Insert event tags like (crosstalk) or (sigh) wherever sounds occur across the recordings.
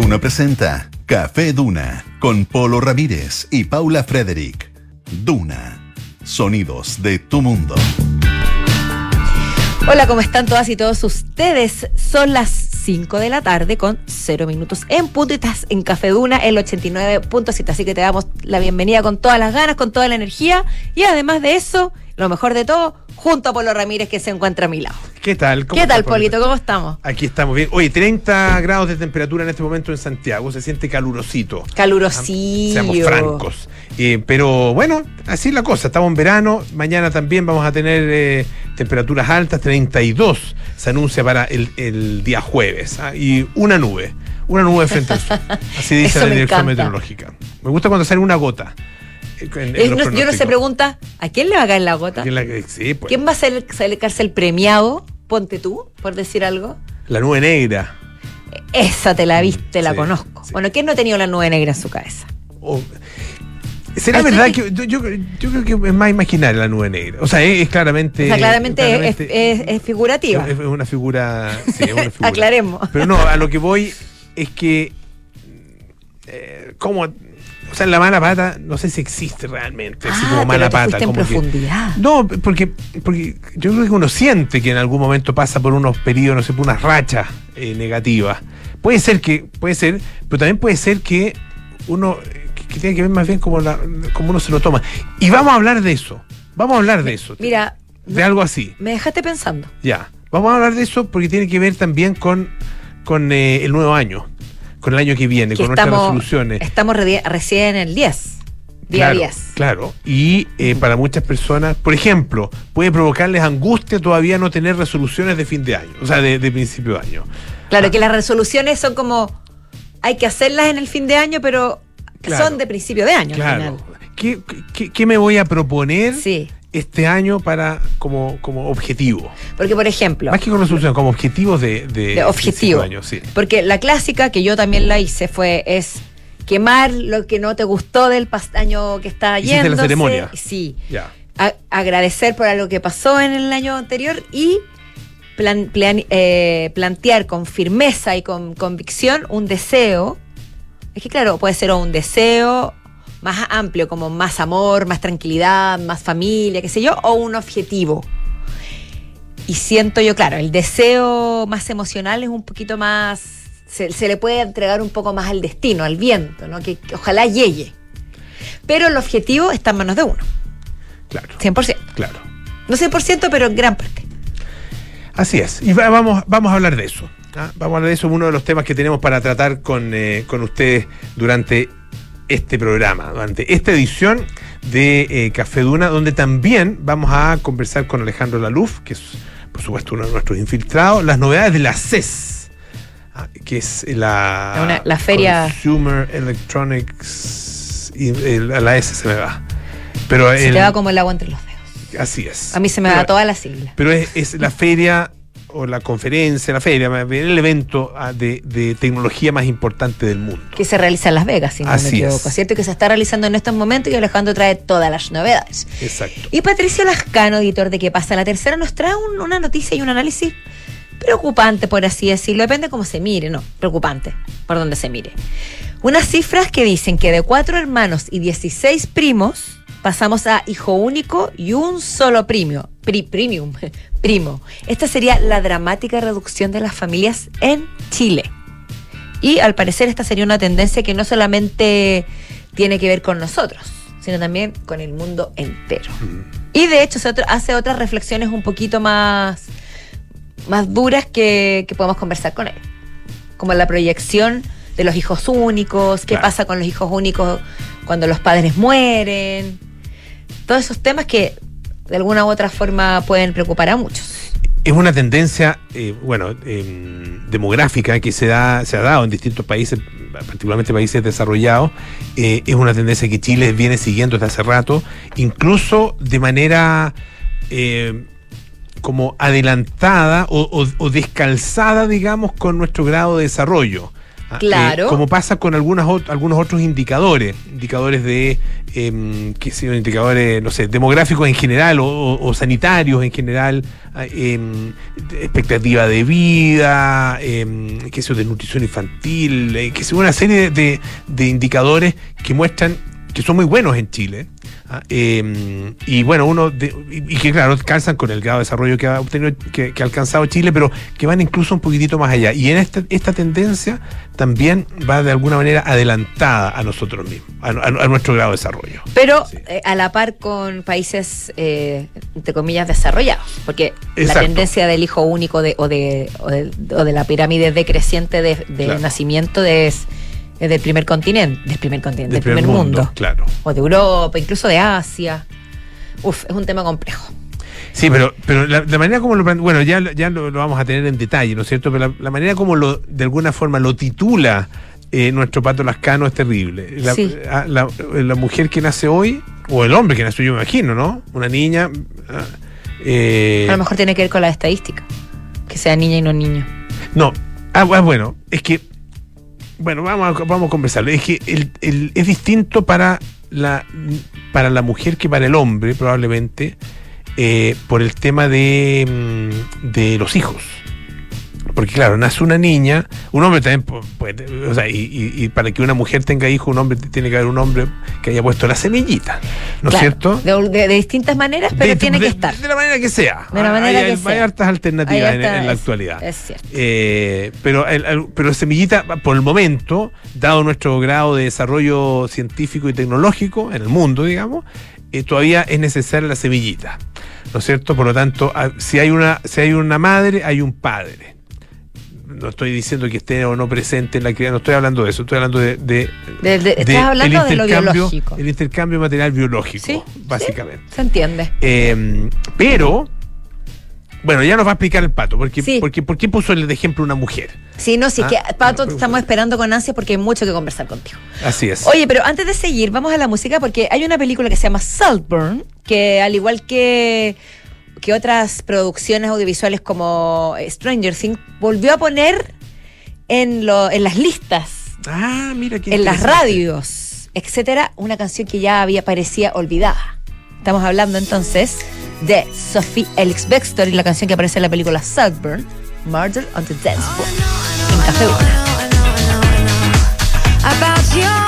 Duna presenta Café Duna con Polo Ramírez y Paula Frederick. Duna, sonidos de tu mundo. Hola, ¿cómo están todas y todos ustedes? Son las 5 de la tarde con 0 minutos en punto en Café Duna, el 89.7. Así que te damos la bienvenida con todas las ganas, con toda la energía y además de eso, lo mejor de todo, junto a Polo Ramírez que se encuentra a mi lado. ¿Qué tal? ¿Qué tal, Polito? ¿Cómo estamos? Aquí estamos bien. Oye, 30 grados de temperatura en este momento en Santiago. Se siente calurosito. Calurosito. Seamos francos. Eh, pero bueno, así es la cosa. Estamos en verano. Mañana también vamos a tener eh, temperaturas altas. 32 se anuncia para el, día jueves. ¿ah? Y una nube. Una nube frente al sol. (laughs) Así dice la dirección meteorológica. Me gusta cuando sale una gota. Eh, yo no se pregunta, ¿a quién le va a caer la gota? ¿Quién, pues. va a ser, el premiado? Ponte tú, por decir algo. La nube negra. Esa te la viste, la conozco. Bueno, ¿quién no ha tenido la nube negra en su cabeza? ¿Será verdad que, yo, creo que es más imaginaria la nube negra? O sea, es, claramente. O sea, claramente, es, figurativa. Es, una figura. Sí, es una (laughs) figura. Aclaremos. Pero no, a lo que voy es que. Eh, ¿Cómo.? O sea, la mala pata, no sé si existe realmente, así como ah, mala pata. en profundidad. no, porque, porque yo creo que uno siente que en algún momento pasa por unos periodos, no sé, por unas rachas eh, negativas. Puede ser que, puede ser, pero también puede ser que uno, que, tiene que ver más bien como, la, como uno se lo toma. Y vamos a hablar de eso. Vamos a hablar de eso. Mira. De algo así. Me dejaste pensando. Ya. Vamos a hablar de eso porque tiene que ver también con, con eh, el nuevo año con el año que viene, con nuestras resoluciones. Estamos recién en el 10. Día 10. Claro, y eh, para muchas personas, por ejemplo, puede provocarles angustia todavía no tener resoluciones de fin de año, o sea, de, principio de año. Claro, ah. que las resoluciones son como, hay que hacerlas en el fin de año, pero son de principio de año. Claro. ¿Qué, qué, me voy a proponer? Sí este año para como, como objetivo. Porque, por ejemplo. Más que con resolución, como objetivos de, de, objetivo. Año, sí. Porque la clásica que yo también la hice fue es quemar lo que no te gustó del año que está yendo. la ceremonia. Sí. Ya. agradecer por algo que pasó en el año anterior y eh, plantear con firmeza y con convicción un deseo. Es que claro, puede ser un deseo más amplio, como más amor, más tranquilidad, más familia, qué sé yo, o un objetivo. Y siento yo, claro, el deseo más emocional es un poquito más, se, le puede entregar un poco más al destino, al viento, ¿no? que, ojalá llegue. Pero el objetivo está en manos de uno. Claro. 100%. Claro. No 100%, pero en gran parte. Así es. Y vamos, vamos a hablar de eso. ¿ah? Vamos a hablar de eso, uno de los temas que tenemos para tratar con, eh, con ustedes durante este programa, durante esta edición de eh, Café Duna, donde también vamos a conversar con Alejandro Laluf, que es por supuesto uno de nuestros infiltrados, las novedades de la CES, ah, que es la, la feria Consumer Electronics, y, la S se me va. Pero se te va como el agua entre los dedos. Así es. A mí se me va toda la sigla. Pero es, es la feria o la conferencia, la feria, el evento ah, de, tecnología más importante del mundo. Que se realiza en Las Vegas, si no me equivoco, ¿cierto? Que se está realizando en estos momentos y Alejandro trae todas las novedades. Exacto. Y Patricio Lascano, editor de ¿Qué pasa? La tercera nos trae una noticia y un análisis preocupante, por así decirlo. Depende cómo se mire, no, preocupante, por donde se mire. Unas cifras que dicen que de cuatro hermanos y 16 primos, pasamos a hijo único y un solo premio, premium, (laughs) primo. Esta sería la dramática reducción de las familias en Chile. Y al parecer esta sería una tendencia que no solamente tiene que ver con nosotros, sino también con el mundo entero. Y de hecho se hace otras reflexiones un poquito más, más duras que, podemos conversar con él. Como la proyección de los hijos únicos, qué pasa con los hijos únicos cuando los padres mueren, todos esos temas que de alguna u otra forma pueden preocupar a muchos. Es una tendencia, eh, bueno, em, demográfica que se, da, se ha dado en distintos países, particularmente países desarrollados. Eh, es una tendencia que Chile viene siguiendo desde hace rato, incluso de manera eh, como adelantada o, descalzada, digamos, con nuestro grado de desarrollo. Ah, Claro. eh, como pasa con algunas ot- algunos otros indicadores, indicadores de, em, qué sé indicadores, no sé, demográficos en general o, o- o sanitarios en general, ah, em, expectativa de vida, em, qué sé de nutrición infantil, eh, qué sé una serie de, de indicadores que muestran que son muy buenos en Chile. ah, em, y bueno, uno de- y, y que claro, calzan con el grado de desarrollo que ha obtenido, que, que ha alcanzado Chile, pero que van incluso un poquitito más allá. Y en esta, esta tendencia también va de alguna manera adelantada a nosotros mismos, a, a- a nuestro grado de desarrollo. Pero Sí. eh, a la par con países, eh, entre comillas, desarrollados. Porque la tendencia del hijo único de, o, de, o, de, o de la pirámide decreciente de, de Claro. nacimiento es, es del primer continente, del primer continente, del, primer, mundo. Claro. O de Europa, incluso de Asia. Uf, es un tema complejo. Sí, pero, pero la, la manera como lo bueno, ya, lo- ya lo, lo vamos a tener en detalle, ¿no es cierto? Pero la, la manera como lo, de alguna forma lo titula eh, nuestro pato lascano es terrible. La, Sí. a- la- la mujer que nace hoy, o el hombre que nace, yo me imagino, ¿no? Una niña. ah, eh, A lo mejor tiene que ver con la estadística. Que sea niña y no niño. No, ah, ah, bueno, es que, bueno, vamos a, vamos a conversarlo. Es que el- el- es distinto para la, para la mujer que para el hombre, probablemente, eh, por el tema de, mm, de los hijos. Porque claro, nace una niña, un hombre también pu- puede, o sea, y, y- y para que una mujer tenga hijos, un hombre tiene que haber un hombre que haya puesto la semillita, ¿no es Claro, cierto? De, de- de distintas maneras, pero De- tiene de- que estar. De la manera que sea. De la manera hay, que hay- sea. hay hartas alternativas en, la actualidad. Es cierto. Eh, pero, el, el- pero Semillita, por el momento, dado nuestro grado de desarrollo científico y tecnológico en el mundo, digamos, eh, todavía es necesaria la semillita. ¿No es cierto? Por lo tanto, a- si hay una, si hay una madre, hay un padre. No estoy diciendo que esté o no presente en la crianza, no estoy hablando de eso, estoy hablando de. de- De- de- estás hablando el de lo biológico. El intercambio material biológico, Sí, básicamente. Se entiende. Eh, pero, bueno, ya nos va a explicar el pato, porque, Sí. porque ¿por qué puso el de ejemplo una mujer? Sí, no, sí, Ah, que Pato, te estamos esperando con ansia porque hay mucho que conversar contigo. Así es. Oye, pero antes de seguir, vamos a la música porque hay una película que se llama Saltburn, que al igual que, que otras producciones audiovisuales como Stranger Things, volvió a poner en, lo, en las listas, ah, mira qué en las radios, etcétera, una canción que ya había parecía olvidada. Estamos hablando entonces de Sophie Elix Bextor y la canción que aparece en la película Saltburn, Murder on the Dance Floor, en Café Una. about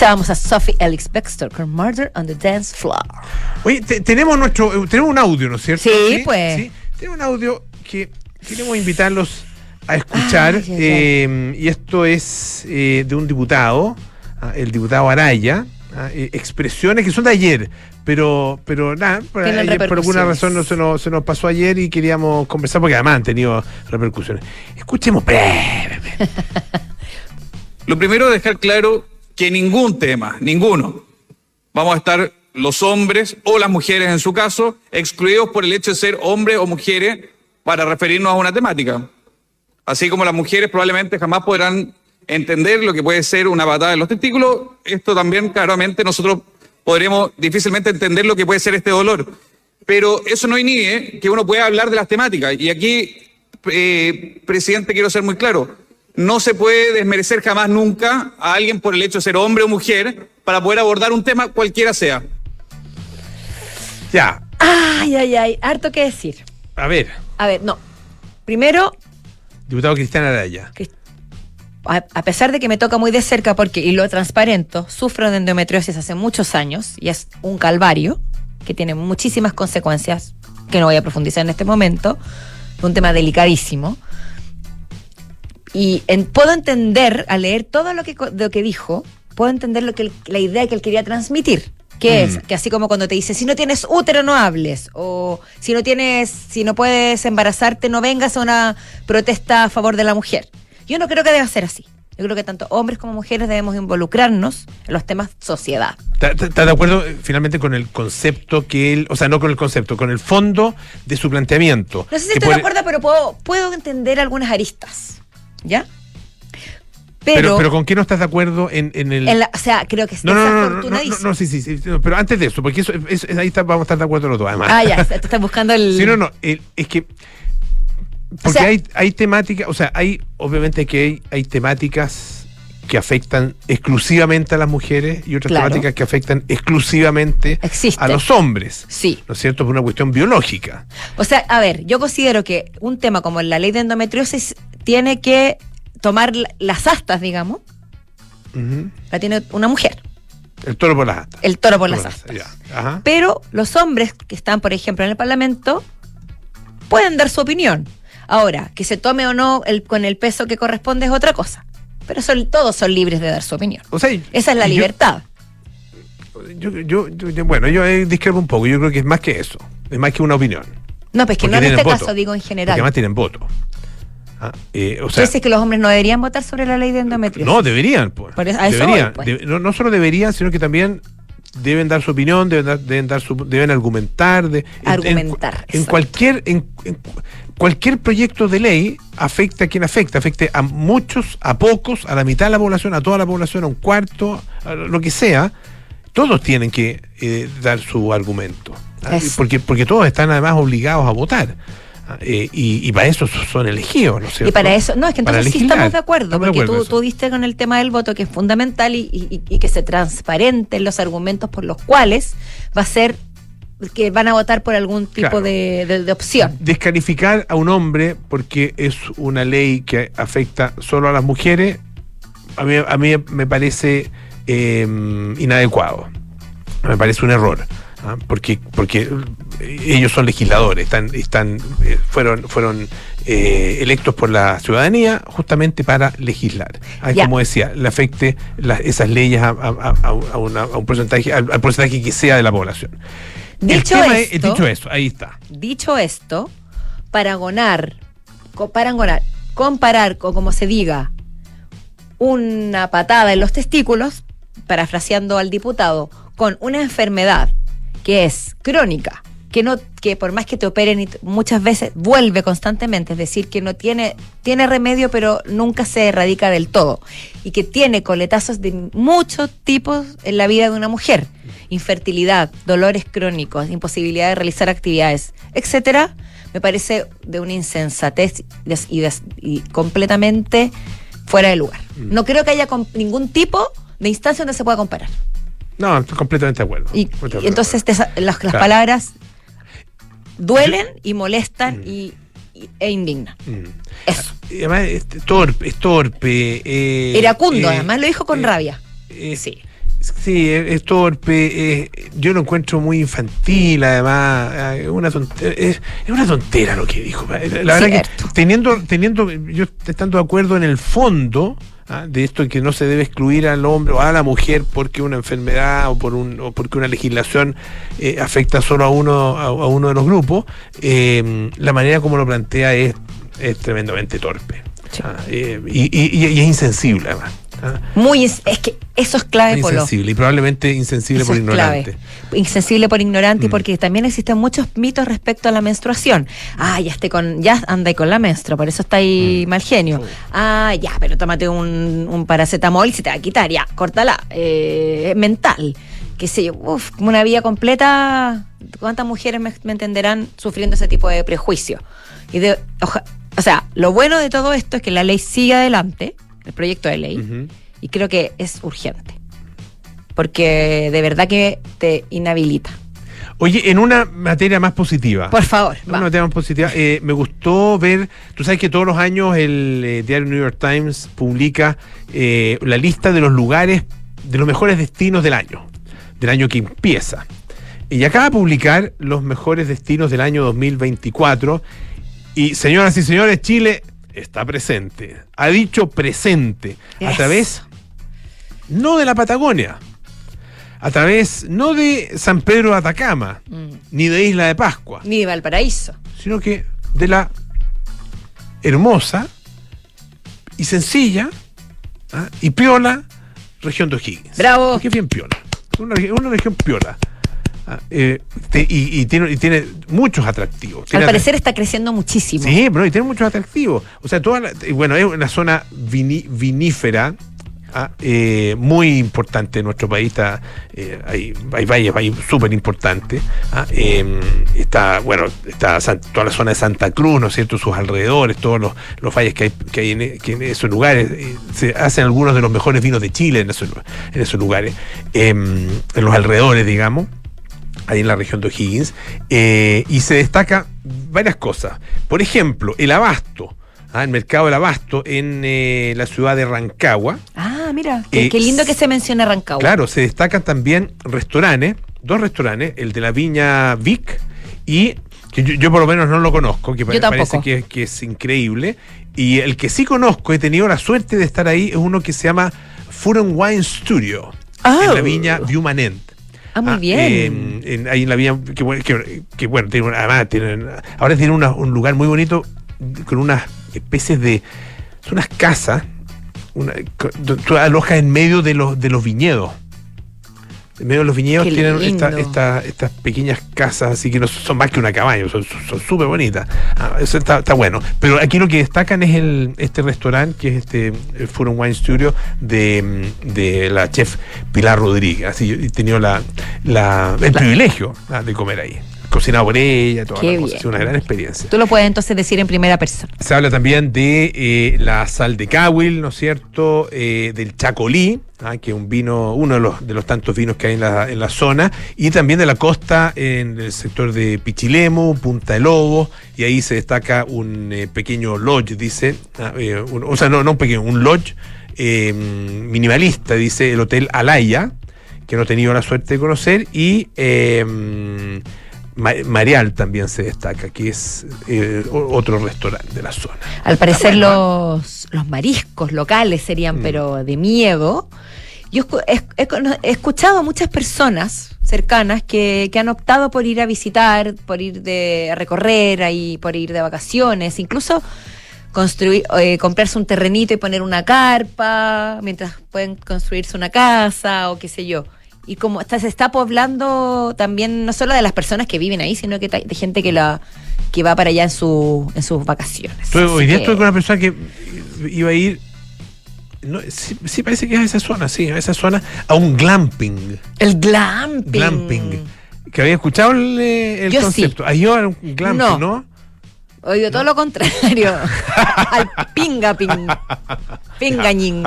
Escuchábamos a Sophie Ellis Bextor con Murder on the Dance Floor. Oye, te- tenemos nuestro, eh, tenemos un audio, ¿no es cierto? Sí, pues. Tenemos un audio que queremos invitarlos a escuchar. Ay, ay, ay. eh, y esto es eh, de un diputado, ah, el diputado Araya. ah, eh, expresiones que son de ayer, pero pero nada, por, Tienen ayer, por alguna razón no se, nos, se nos pasó ayer y queríamos conversar porque además han tenido repercusiones. Escuchemos brevemente. (laughs) (laughs) Lo primero dejar claro que ningún tema, ninguno, vamos a estar los hombres o las mujeres en su caso, excluidos por el hecho de ser hombres o mujeres para referirnos a una temática. Así como las mujeres probablemente jamás podrán entender lo que puede ser una patada en los testículos, esto también claramente nosotros podremos difícilmente entender lo que puede ser este dolor. Pero eso no inhibe que uno pueda hablar de las temáticas. Y aquí, eh, presidente, quiero ser muy claro. No se puede desmerecer jamás nunca a alguien por el hecho de ser hombre o mujer para poder abordar un tema cualquiera sea. Ya, Ay, ay, ay, harto que decir. a ver, A ver, no. Primero, diputado Cristian Araya. a pesar de que me toca muy de cerca, porque, y lo transparento, sufro de endometriosis hace muchos años y es un calvario que tiene muchísimas consecuencias que no voy a profundizar en este momento, un tema delicadísimo. Y en- puedo entender, al leer todo lo que, lo que dijo, puedo entender lo que la idea que él quería transmitir. Que es que así como cuando te dice, si no tienes útero no hables, o si no tienes, si no puedes embarazarte, no vengas a una protesta a favor de la mujer. Yo no creo que deba ser así. Yo creo que tanto hombres como mujeres debemos involucrarnos en los temas sociedad. ¿Estás de acuerdo eh, finalmente con el concepto que él, o sea, no con el concepto, con el fondo de su planteamiento? No sé si estoy por- de acuerdo, pero puedo, puedo entender algunas aristas. ¿Ya? Pero, Pero, pero ¿con qué no estás de acuerdo en, en el...? en la- o sea, creo que es no, no, no, no, no, sí, sí, sí, pero antes de eso, porque eso, eso- ahí está- vamos a estar de acuerdo los dos, además. Ah, ya, estás buscando el. Sí, no, no, el- es que... Porque sea- hay, hay temáticas, o sea, hay, obviamente que hay, hay temáticas que afectan exclusivamente a las mujeres y otras Claro. temáticas que afectan exclusivamente Existe. a los hombres. Sí. ¿No es cierto? Por una cuestión biológica. O sea, a ver, yo considero que un tema como la ley de endometriosis tiene que tomar la- las astas, digamos, la tiene una mujer, El toro por las astas. el toro por las astas. Ajá. Pero los hombres que están, por ejemplo, en el Parlamento, pueden dar su opinión. Ahora, que se tome o no el, con el peso que corresponde es otra cosa. Pero son, todos son libres de dar su opinión. O sea, Esa es la yo- libertad. Yo, yo, yo- yo- bueno, yo eh, discrepo un poco. Yo creo que es más que eso. Es más que una opinión. No, pues que Porque no en este voto. caso, digo en Porque general. además tienen voto. Ah, eh, o ¿Tú sea, que los hombres no deberían votar sobre la ley de endometriosis? no, deberían. Pues. Por eso- a eso deberían. voy, pues. De- no, no solo deberían, sino que también deben dar su opinión, deben, dar- deben, dar su, deben argumentar. de- en- en- Argumentar, En, cualquier, en, en cu- cualquier proyecto de ley afecta a quien afecta. Afecte a muchos, a pocos, a la mitad de la población, a toda la población, a un cuarto, a lo que sea. Todos tienen que eh, dar su argumento. ¿ah? Es- Porque, porque todos están además obligados a votar. Eh, y, y para eso son elegidos, ¿no es Y para eso, no, es que entonces sí estamos de acuerdo, Estamos de porque acuerdo tú, diste con el tema del voto que es fundamental y, y- y que se transparenten los argumentos por los cuales va a ser que van a votar por algún tipo Claro. de, de- de opción. Descalificar a un hombre porque es una ley que afecta solo a las mujeres, a mí, a mí me parece eh, inadecuado. Me parece un error. ¿Ah? Porque, porque ellos son legisladores, están, están, eh, fueron, fueron eh, electos por la ciudadanía justamente para legislar. Ah. Como decía, le afecte las- esas leyes a, a- a- a una- a un porcentaje, al, al porcentaje que sea de la población. Dicho es- esto- dicho eso, ahí está. Dicho esto, Paragonar, co- Paragonar comparar, o como se diga, una patada en los testículos, parafraseando al diputado, con una enfermedad que es crónica, que no que por más que te operen y muchas veces vuelve constantemente, es decir, que no tiene tiene remedio pero nunca se erradica del todo y que tiene coletazos de muchos tipos en la vida de una mujer, infertilidad, dolores crónicos, imposibilidad de realizar actividades, etcétera, me parece de una insensatez y, des- y completamente fuera de lugar. No creo que haya ningún tipo de instancia donde se pueda comparar. No, estoy completamente de acuerdo. Y, entonces te las, las Claro. palabras duelen y molestan y, y- e indignan. Mm. Eso. Y además es torpe, es torpe. eh, Iracundo, eh, además lo dijo con eh, rabia. eh, Sí. Sí, es, es torpe. eh, yo lo encuentro muy infantil, además. eh, una tontera, es, es una tontera lo que dijo. La verdad que teniendo, teniendo, yo estando de acuerdo en el fondo ah, de esto que no se debe excluir al hombre o a la mujer porque una enfermedad o por un o porque una legislación eh, afecta solo a uno a, a uno de los grupos, eh, la manera como lo plantea es, es tremendamente torpe. Sí. Ah, eh, y, y- y- y es insensible además. Ah. Muy es que eso es clave, Polo. Insensible y probablemente insensible Eso por ignorante. clave. Insensible por ignorante y Mm. porque también existen muchos mitos respecto a la menstruación. Ah, ya esté con, ya anda con la menstrua, por eso está ahí Mm. mal genio. Ah, ya, pero tómate un, un paracetamol y se te va a quitar, ya, córtala. Eh, es mental. Que sé yo, uf, como una vida completa. ¿Cuántas mujeres me, me entenderán sufriendo ese tipo de prejuicio? Y de, oja- o sea, lo bueno de todo esto es que la ley sigue adelante, el proyecto de ley, y creo que es urgente. Porque de verdad que te inhabilita. Oye, en una materia más positiva. Por favor, En una materia más positiva, eh, me gustó ver, tú sabes que todos los años el eh, diario New York Times publica eh, la lista de los lugares, de los mejores destinos del año, del año que empieza. Y acaba de publicar los mejores destinos del año 2024. Y señoras y señores, Chile está presente. Ha dicho presente. A través, no de la Patagonia, a través, no de San Pedro de Atacama, Mm. ni de Isla de Pascua, Ni de Valparaíso. sino que de la hermosa y sencilla ¿ah? y piola región de O'Higgins. Bravo. Es bien piola. Una región piola. Eh, te- y, y tiene, y tiene muchos atractivos. Al parecer está creciendo muchísimo. Sí, pero y tiene muchos atractivos. O sea, toda la- bueno, es una zona vini- vinífera ah, eh, muy importante en nuestro país. Está, eh, hay, hay valles hay súper importantes. ah, eh, está, bueno, está San- toda la zona de Santa Cruz, ¿no es cierto? Sus alrededores, todos los, los valles que hay, que hay en, que en esos lugares. eh, se hacen algunos de los mejores vinos de Chile en esos, en esos lugares. em, en los alrededores, digamos ahí en la región de O'Higgins, eh, y se destaca varias cosas. Por ejemplo, el abasto, ah, el mercado del abasto en eh, la ciudad de Rancagua. Ah, mira, qué, Eh, qué lindo que se menciona Rancagua. Claro, se destacan también restaurantes, dos restaurantes, el de la Viña Vic y que yo, yo por lo menos no lo conozco, que Yo parece que, que es increíble. Y el que sí conozco, he tenido la suerte de estar ahí, es uno que se llama Food and Wine Studio, en la Oh. Viña Viumanent. Ah, muy bien. eh, en- ahí en la vía, que, bueno, que- que, bueno, tiene además tienen, ahora tiene una- un lugar muy bonito con unas especies de, son unas casas, una, tú alojas en medio de los, de los viñedos. En medio de los viñedos Qué tienen esta- esta- estas pequeñas casas, así que no son más que una cabaña, son súper bonitas. Ah, eso está, está bueno. Pero aquí lo que destacan es el, este restaurante, que es este and Wine Studio de, de la chef Pilar Rodríguez. Así yo he tenido la, la- el privilegio ah, de comer ahí. Cocinado por ella, toda la cosa. sido una gran experiencia. Tú lo puedes entonces decir en primera persona. Se habla también de eh, la sal de Cahuil, ¿no es cierto? Eh, del Chacolí, ah, que es un vino, uno de los, de los tantos vinos que hay en la, en la zona, y también de la costa en el sector de Pichilemu, Punta de Lobo, y ahí se destaca un eh, pequeño lodge, dice, ah, un- o sea, no, no un pequeño, un lodge minimalista, dice el Hotel Alaya, que no he tenido la suerte de conocer, y Ma- Marial también se destaca, que es eh, otro restaurante de la zona. Al parecer bueno, los, los mariscos locales serían, Mm. pero de miedo. Yo he escuchado a muchas personas cercanas que, que han optado por ir a visitar, por ir de a recorrer ahí, por ir de vacaciones, incluso construir, eh, comprarse un terrenito y poner una carpa, mientras pueden construirse una casa o qué sé yo. Y como está, se está poblando también, no solo de las personas que viven ahí, sino que de gente que la que va para allá en, su, en sus vacaciones. Hoy día que- estuve con una persona que iba a ir. No, sí, sí parece que es a esa zona, sí, a esa zona, a un glamping. El glamping. Glamping. Que había escuchado el, eh, el Yo sí. concepto. Ahí iba a un glamping, No. ¿no? Oído todo lo contrario. (laughs) Al pingaping. Pingañín.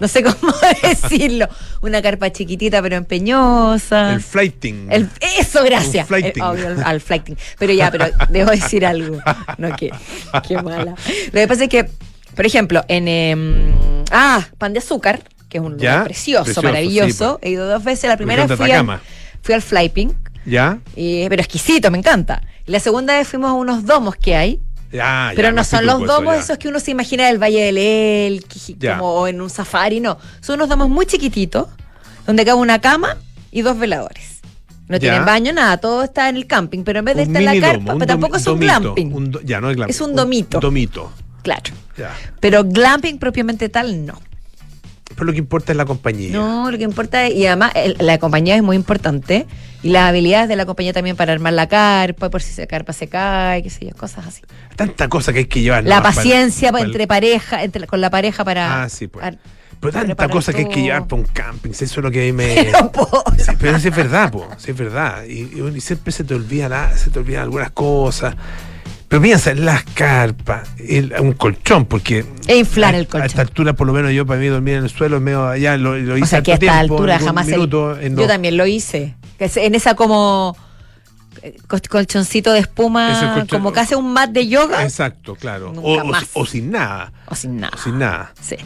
No sé cómo (laughs) decirlo. Una carpa chiquitita pero empeñosa. El flighting. El- eso, gracias. Flighting. El- obvio, al, al flighting. Pero ya, pero debo decir algo. No, qué, qué mala. Lo que pasa es que, por ejemplo, en. em, ah, pan de azúcar, que es un lugar precioso, precioso, maravilloso. sí, He ido dos veces. La primera fui al, fui al flyping, ¿Ya? y- pero exquisito, me encanta. La segunda vez fuimos a unos domos que hay. Ya, Pero ya, no son los domos ya. esos que uno se imagina del Valle del Ya. como en un safari, no. Son unos domos muy chiquititos, donde cabe una cama y dos veladores. No tienen baño, nada, todo está en el camping, pero en vez de Un estar en la carpa, domo, pero tampoco domi- es un domito, glamping. un do- ya, no es glamping. Es un domito. Un domito. Claro. Pero glamping propiamente tal, no. Pero lo que importa es la compañía. No, lo que importa es, y además el- la compañía es muy importante, y las habilidades de la compañía también para armar la carpa, por si la carpa se cae, qué sé yo, cosas así. Tanta cosa que hay que llevar. La para- paciencia para el- entre pareja, entre, con la pareja para... Ah, sí, pues. ar- Pero tanta cosa que hay que llevar para un camping. Eso es lo que a mí me. (laughs) Pero, Sí, pero sí es verdad, po, sí es verdad. Y, y y siempre se te olvida la- se te olvidan algunas cosas. Pero piensa en las carpas, el- un colchón, porque E inflar a, el a esta colchón. altura, por lo menos yo para mí dormir en el suelo medio allá, lo, lo hice O sea, que a esta tiempo, altura jamás... minuto, en Yo dos- también lo hice. Que En esa como eh, col- colchoncito de espuma, colchón- como casi un mat de yoga. Exacto, claro. O sin nada. O sin nada. Sin nada. Sí.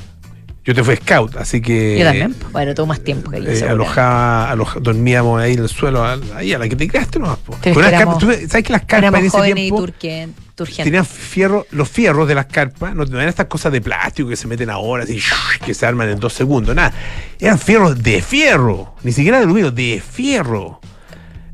Yo te fui scout, así que. Yo también. Bueno, tuvo más tiempo que yo. eh, alojaba, aloja- dormíamos ahí en el suelo, ahí a la que te creaste nomás. po. Pero es Con éramos- carpas, ¿tú ¿Sabes que las carpas en ese y tiempo turgentes. tenían fierro, los fierros de las carpas, no, eran estas cosas de plástico que se meten ahora, así, que se arman en dos segundos, nada. Eran fierros de fierro, ni siquiera de aluminio, de fierro.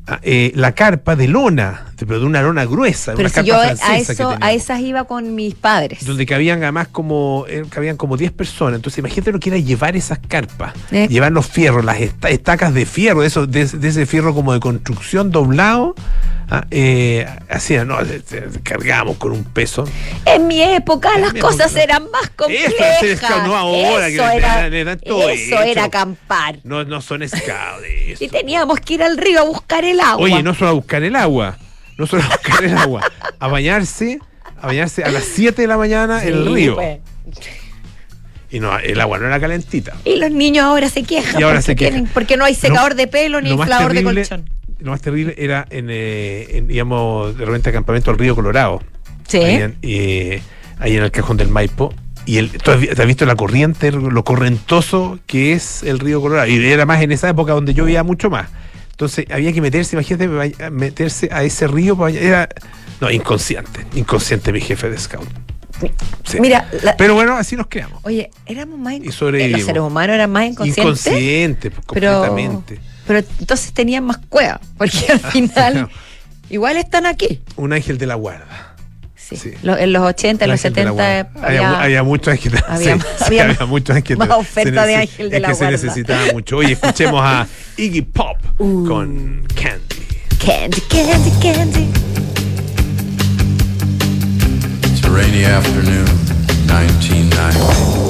Ah, eh, la carpa de lona, pero de una lona gruesa, Pero una si carpa yo a eso, a esas iba con mis padres. donde cabían además como eh, cabían como 10 personas. Entonces, imagínate lo que era llevar esas carpas, Eh. llevar los fierros, las esta- estacas de fierro, de, eso, de, ese- de ese fierro como de construcción doblado. ah, eh, hacían, no, cargábamos con un peso. En mi época las mi cosas época. eran más Eso complejas. scout, no ahora, que eso le- era, le dan todo eso era acampar. No, no son scouts eso. Y teníamos que ir al río a buscar el agua. Oye, no solo a buscar el agua, no solo a buscar el agua, a bañarse, a bañarse a las 7 de la mañana en el río. pues. Y no, el agua no era calentita. Y los niños ahora se quejan Y ahora porque, se quejan. tienen- porque no hay secador de pelo ni inflador de colchón. Lo más terrible era en, eh, en, digamos, de repente acampamento al río Colorado. Sí. Ahí en, eh, ahí en el cajón del Maipo. Y el, ¿tú has, has visto la corriente, lo correntoso que es el río Colorado? Y era más en esa época donde yo veía mucho más. Entonces había que meterse, imagínate, meterse a ese río. para. Era, no, inconsciente, inconsciente mi jefe de scout. Sí. Mira, la- Pero bueno, así nos creamos. oye, éramos más Y incon- sobrevivimos. los seres humanos eran más inconscientes. Inconsciente, pues, pero, completamente. pero entonces tenían más cueva, porque al (laughs) final igual están aquí. Un ángel de la guarda. Sí. Sí. Lo- en los 80, en los ángel de la 70 guarda. (laughs) había, había mucho ángel había sí, había había más- mucho ángel más de- oferta se de ángel de es la que se guarda. necesitaba mucho. Oye, escuchemos a Iggy Pop Uh. con Candy. Candy, candy, candy. It's a rainy afternoon, 1990.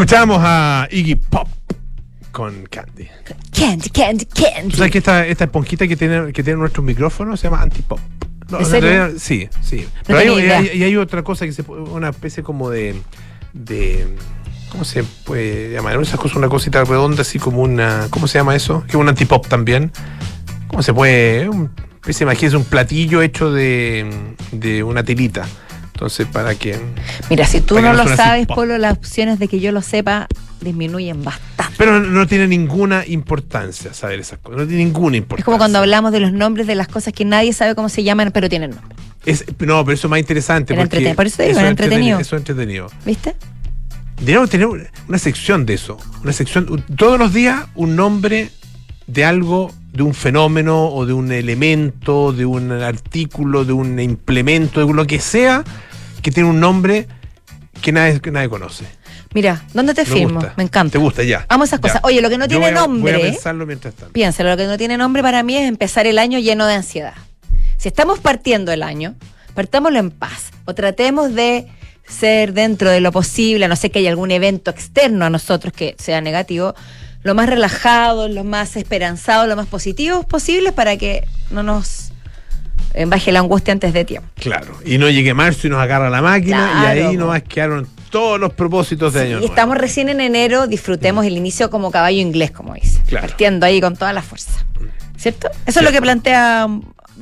Escuchamos a Iggy Pop con Candy. Candy, candy, candy. ¿Tú sabes que esta, esta esponjita que tiene, que tiene nuestros micrófonos se llama Antipop? No, ¿En serio? realidad, sí, sí. Pero hay, idea. hay- hay otra cosa que se puede- una especie como de, de ¿cómo se puede llamar? Esas cosas, una cosita redonda así como una, ¿cómo se llama eso? Que es un antipop también. ¿Cómo se puede? Un, especie, imagínese un platillo hecho de, de una tirita. Entonces, para que. Mira, si tú no no lo sabes. Polo, las opciones de que yo lo sepa disminuyen bastante. Pero no tiene ninguna importancia saber esas cosas. No tiene ninguna importancia. Es como cuando hablamos de los nombres de las cosas que nadie sabe cómo se llaman, pero tienen nombre. Es- no, pero eso es más interesante. Era porque. Por eso te digo, es era entretenido. Eso es entretenido. ¿Viste? Deberíamos tener una- sección de eso. Una sección, todos los días, un nombre de algo, de un fenómeno o de un elemento, de un artículo, de un implemento, de lo que sea, que tiene un nombre que nadie, que nadie conoce. Mira, ¿dónde te Me firmo? gusta. Me encanta. Te gusta, ya. Amo esas Ya. cosas. Oye, lo que no Yo tiene voy a- nombre. Voy a pensarlo mientras tanto. Piénsalo, lo que no tiene nombre para mí es empezar el año lleno de ansiedad. Si estamos partiendo el año, partámoslo en paz. O tratemos de ser dentro de lo posible, a no sé que haya algún evento externo a nosotros que sea negativo, lo más relajados, lo más esperanzados, lo más positivos posibles para que no nos eh, baje la angustia antes de tiempo. Claro. Y no llegue marzo y nos agarra la máquina Claro, y ahí nomás quedaron todos los propósitos de año Y nuevo. estamos recién en enero, disfrutemos el inicio como caballo inglés, como dice. Claro. Partiendo ahí con toda la fuerza. ¿Cierto? Eso es lo que plantea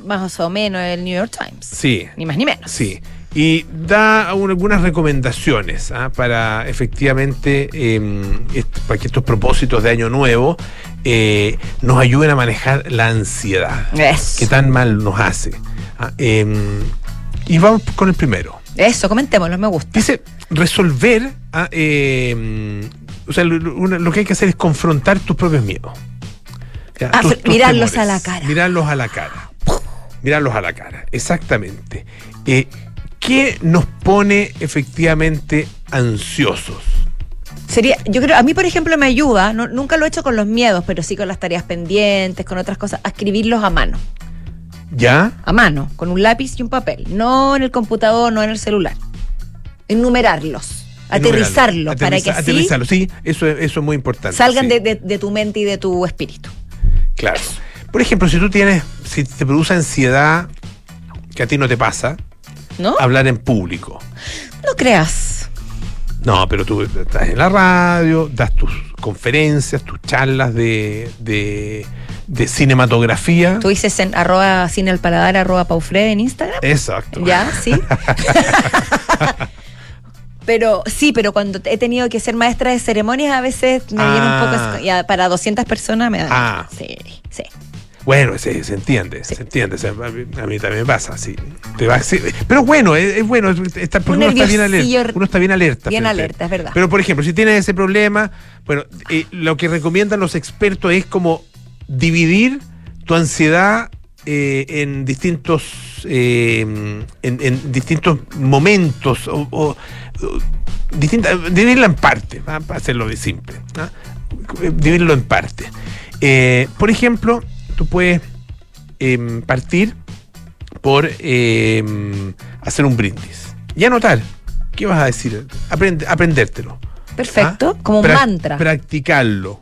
más o menos el New York Times. Sí. Ni más ni menos. Sí. Y da un- algunas recomendaciones ¿ah? para efectivamente eh, est- para que estos propósitos de año nuevo eh, nos ayuden a manejar la ansiedad que tan mal nos hace. Ah, eh, y vamos con el primero. Eso, comentémoslo, me gusta. Dice resolver, ah, eh, o sea, lo, que hay que hacer es confrontar tus propios miedos. Ya, Ah, mirarlos a la cara. Mirarlos a la cara. Mirarlos a la cara, exactamente. Eh, ¿Qué nos pone efectivamente ansiosos? Sería, yo creo, a mí, por ejemplo, me ayuda, no- nunca lo he hecho con los miedos, pero sí con las tareas pendientes, con otras cosas, a escribirlos a mano. ¿Ya? A mano, con un lápiz y un papel. No en el computador, no en el celular. Enumerarlos. Aterrizarlos, para que Aterriza- así aterrizarlos, sí, eso, es- eso es muy importante. salgan sí. de, de- de tu mente y de tu espíritu. Claro. Por ejemplo, si tú tienes si te produce ansiedad, que a ti no te pasa, ¿No? hablar en público. No creas. No, pero tú estás en la radio, das tus conferencias, tus charlas de, de, de cinematografía. Tú dices en arroba cine al paladar, arroba paufred en Instagram. Exacto. Ya, sí. (laughs) pero sí, pero cuando he tenido que ser maestra de ceremonias, a veces me viene un poco. Ah. ya, para 200 personas me da. Ah. Sí, sí. Bueno, se, se entiende, Sí. se entiende. a, mí, a mí también me pasa, sí. Te va, sí, Pero bueno, es, es bueno, es- está, Un uno está bien alerta. Uno está bien alerta. bien frente- alerta, es verdad. Pero por ejemplo, si tienes ese problema, bueno, eh, lo que recomiendan los expertos es como dividir tu ansiedad eh, en distintos eh, en, en distintos momentos o, o- o distinta- dividirla en partes, para hacerlo de simple. Dividirlo en partes. Eh, por ejemplo, tú puedes em, partir por em, hacer un brindis y anotar. ¿Qué vas a decir? Aprende, aprendértelo. Perfecto, ¿ah? como un mantra. Practicarlo.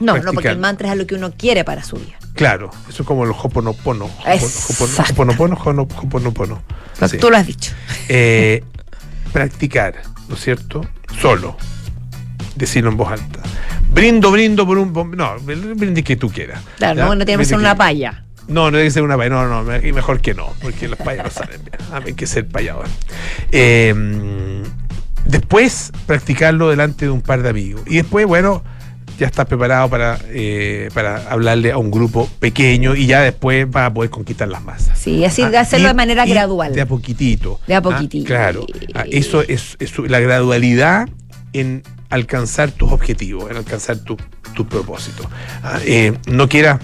no, no, porque el mantra es lo que uno quiere para su vida. Claro, eso es como el hoponopono. Hoponopono, hopono- hoponopono. Sí. Tú lo has dicho. Eh, practicar, ¿no es cierto? Solo. Decirlo en voz alta. Brindo, brindo por un... No, brindis que tú quieras. Claro, ¿ya? no, no tiene que ser una palla. No, no tiene que ser una paya. No, no, y mejor que no, porque las payas no salen bien. Ah, Hay que ser payador. Eh, después, practicarlo delante de un par de amigos. Y después, bueno, ya estás preparado para, eh, para hablarle a un grupo pequeño y ya después vas a poder conquistar las masas. Sí, así Ah, hacerlo y- de manera gradual. De a poquitito. De a Ah, poquitito. claro. Ah, eso es, es la gradualidad en alcanzar tus objetivos, en alcanzar tu, tu propósito. Ah, eh, no quiera,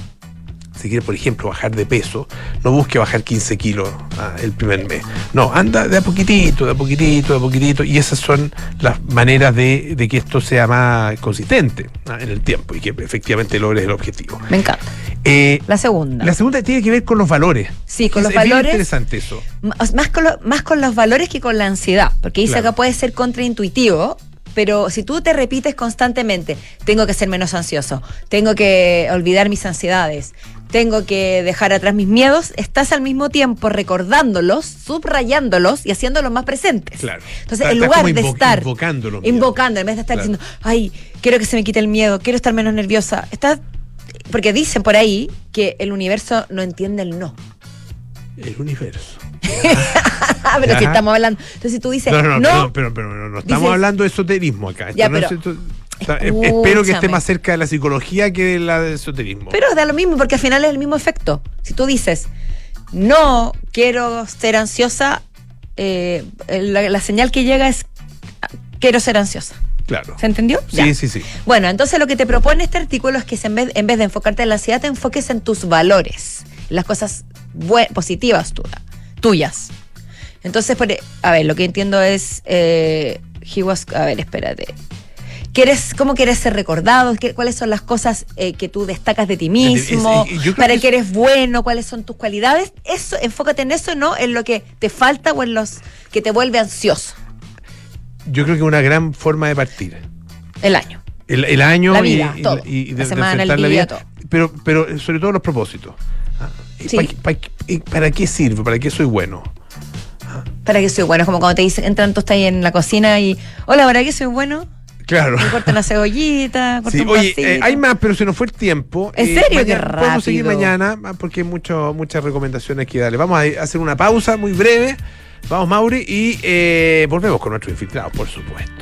si quiere, por ejemplo, bajar de peso, no busque bajar 15 kilos ah, el primer mes. No, anda de a poquitito, de a poquitito, de a poquitito. Y esas son las maneras de, de que esto sea más consistente ah, en el tiempo y que efectivamente logres el objetivo. Me encanta. Eh, La segunda. la segunda tiene que ver con los valores. Sí, con Es- los es valores. interesante eso. Más con, lo- más con los valores que con la ansiedad, porque dice Claro. acá puede ser contraintuitivo, pero si tú te repites constantemente, tengo que ser menos ansioso, tengo que olvidar mis ansiedades, tengo que dejar atrás mis miedos, estás al mismo tiempo recordándolos, subrayándolos y haciéndolos más presentes. Claro. Entonces, en lugar de estar invocando en vez de estar Claro. diciendo, ay, quiero que se me quite el miedo, quiero estar menos nerviosa, estás porque dicen por ahí que el universo no entiende el no. El universo. (laughs) pero si estamos hablando. Entonces si tú dices, No, no, no, no, pero, no, estamos hablando de esoterismo acá. Espero que esté más cerca de la psicología que de la de esoterismo. Pero da lo mismo, porque al final es el mismo efecto. Si tú dices, no quiero ser ansiosa, eh, la, la señal que llega es, quiero ser ansiosa. claro. ¿Se entendió? Sí, Ya. sí, sí. Bueno, entonces lo que te propone este artículo es que en, vez, en vez de enfocarte en la ansiedad, te enfoques en tus valores, las cosas positivas tu- tuyas. Entonces, e- a ver, lo que entiendo es, eh, he was- a ver, espérate. ¿Quieres, ¿Cómo quieres ser recordado? ¿Qué- ¿Cuáles son las cosas eh, que tú destacas de ti mismo? es- ¿Para que qué eres bueno? ¿Cuáles son tus cualidades? Eso, enfócate en eso, no en lo que te falta o en los que te vuelve ansioso Yo creo que una gran forma de partir. el año. El, el año La vida, y, todo. y- y La semana, el enfrentar día, todo. Pero, pero sobre todo los propósitos. Ah, ¿y Sí. ¿Para, qué- para qué- y ¿Para qué sirve? ¿Para qué soy bueno? ¿Para qué soy bueno? Es como cuando te dicen, entran, tú estás ahí en la cocina y, hola, ¿para qué soy bueno? Claro. Me corto una cebollita, (laughs) corto Sí, un oye, vasito. eh, hay más, pero se nos fue el tiempo. ¿En Eh, serio? Qué mañana- Podemos seguir rápido. mañana ah, porque hay mucho, muchas recomendaciones que darle. Vamos a hacer una pausa muy breve. Vamos, Mauri, y eh, volvemos con nuestros infiltrados, por supuesto.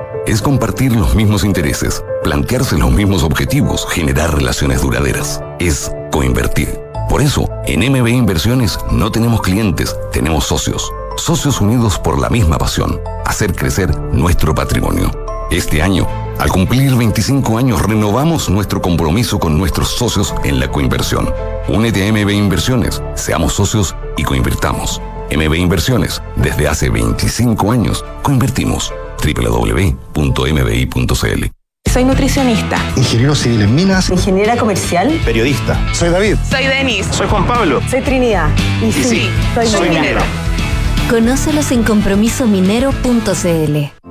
Es compartir los mismos intereses, plantearse los mismos objetivos, generar relaciones duraderas. Es coinvertir. Por eso, en MB Inversiones no tenemos clientes, tenemos socios. Socios unidos por la misma pasión, hacer crecer nuestro patrimonio. Este año, al cumplir 25 años, renovamos nuestro compromiso con nuestros socios en la coinversión. Únete a MB Inversiones, seamos socios y coinvirtamos. MB Inversiones, desde hace 25 años, coinvertimos. www.mbi.cl Soy nutricionista. Ingeniero civil en minas. Ingeniera comercial. Periodista. Soy David. Soy Denis. Soy Juan Pablo. Soy Trinidad. Y, sí, soy, soy minera. minero. Conócelos en compromisominero.cl.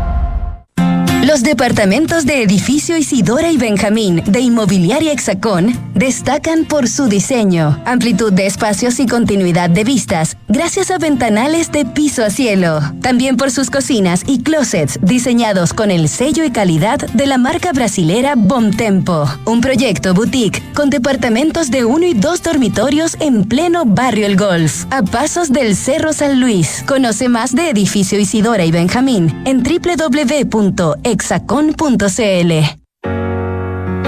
Los departamentos de edificio Isidora y Benjamín de Inmobiliaria Hexacón destacan por su diseño, amplitud de espacios y continuidad de vistas, gracias a ventanales de piso a cielo. También por sus cocinas y closets diseñados con el sello y calidad de la marca brasilera Bomtempo. Un proyecto boutique con departamentos de uno y dos dormitorios en pleno barrio El Golf, a pasos del Cerro San Luis. Conoce más de edificio Isidora y Benjamín en www.hexacon.cl.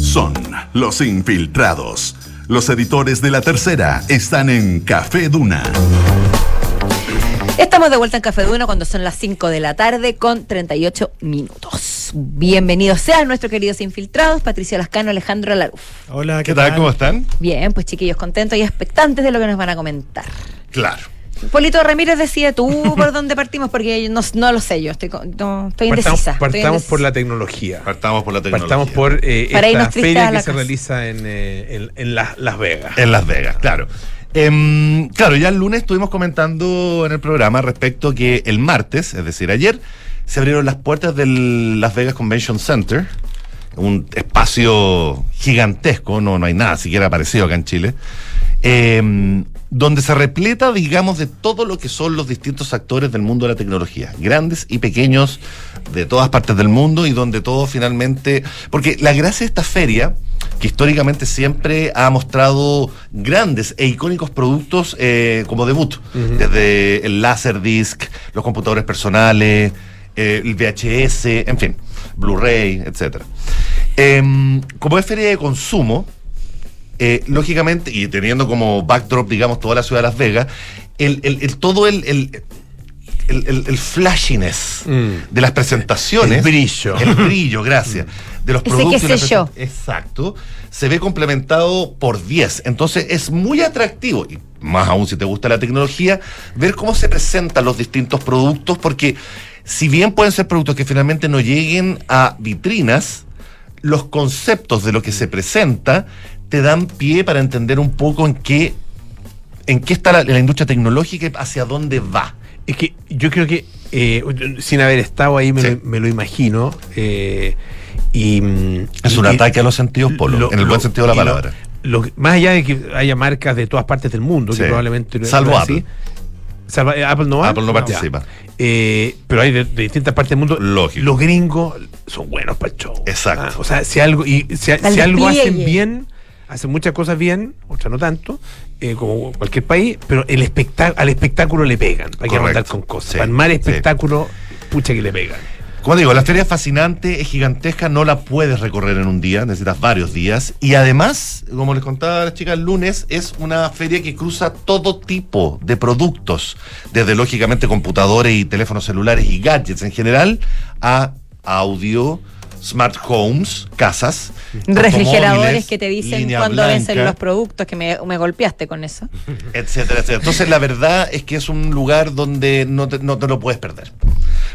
Son los infiltrados. Los editores de la tercera están en Café Duna. Estamos de vuelta en Café Duna cuando son las 5 de la tarde con 38 minutos. Bienvenidos sean nuestros queridos infiltrados, Patricia Lascano, Alejandro Laruf. Hola, ¿Qué tal? ¿Cómo están? Bien, pues chiquillos, contentos y expectantes de lo que nos van a comentar. Claro. Polito Ramírez decide tú (laughs) por dónde partimos, porque yo no, no lo sé, yo estoy, con- no, estoy indecisa. Partamos, estoy partamos indecisa. por la tecnología. Partamos por la tecnología. Partamos por eh, esta feria que la se casa. realiza en, eh, en- en Las- Las Vegas. En Las Vegas, claro. Em, claro, ya el lunes estuvimos comentando en el programa respecto que el martes, es decir, ayer, se abrieron las puertas del Las Vegas Convention Center, un espacio gigantesco, no, no hay nada siquiera parecido acá en Chile, em, donde se repleta, digamos, de todo lo que son los distintos actores del mundo de la tecnología, grandes y pequeños de todas partes del mundo y donde todo finalmente, porque la gracia de esta feria, que históricamente siempre ha mostrado grandes e icónicos productos eh, como debut, desde el Laserdisc, los computadores personales, eh, el VHS, en fin, Blu-ray, etcétera. Em, como es feria de consumo, eh, lógicamente, y teniendo como backdrop, digamos, toda la ciudad de Las Vegas, el, el- el- todo el, el, el- el- el flashiness de las presentaciones. El brillo. El brillo, gracias. De los Ese productos. sé yo. presen- Exacto. Se ve complementado por 10. Entonces es muy atractivo, y más aún si te gusta la tecnología, ver cómo se presentan los distintos productos, porque si bien pueden ser productos que finalmente no lleguen a vitrinas, los conceptos de lo que se presenta te dan pie para entender un poco en qué, en qué está la, la industria tecnológica y hacia dónde va. Es que yo creo que, eh, sin haber estado ahí, me, lo, me lo imagino. eh, y, mm, Es un y- ataque a los sentidos, Polo, lo- en el lo- buen sentido de la palabra. lo más allá de que haya marcas de todas partes del mundo, Sí. que probablemente Salvo no es así. Apple. Salva- eh, Apple no va. Apple no participa. Eh, pero hay de, de distintas partes del mundo. Lógico. Los gringos son buenos para el show. Exacto. Ah, o sea, si algo, y si, Al si algo hacen bien, hacen muchas cosas bien, otras no tanto, eh, como cualquier país, pero el espectá- al espectáculo le pegan. Para que andar con cosas. Sí, armar sí. espectáculo, pucha que le pegan. Como digo, la feria es fascinante, es gigantesca, no la puedes recorrer en un día, necesitas varios días. Y además, como les contaba a las chicas el lunes, es una feria que cruza todo tipo de productos, desde lógicamente computadores y teléfonos celulares y gadgets en general, a audio, smart homes, casas, Refrigeradores que te dicen cuándo vencen los productos, que me, me golpeaste con eso. (laughs) etcétera, etcétera. Entonces, la verdad es que es un lugar donde no te, no te lo puedes perder.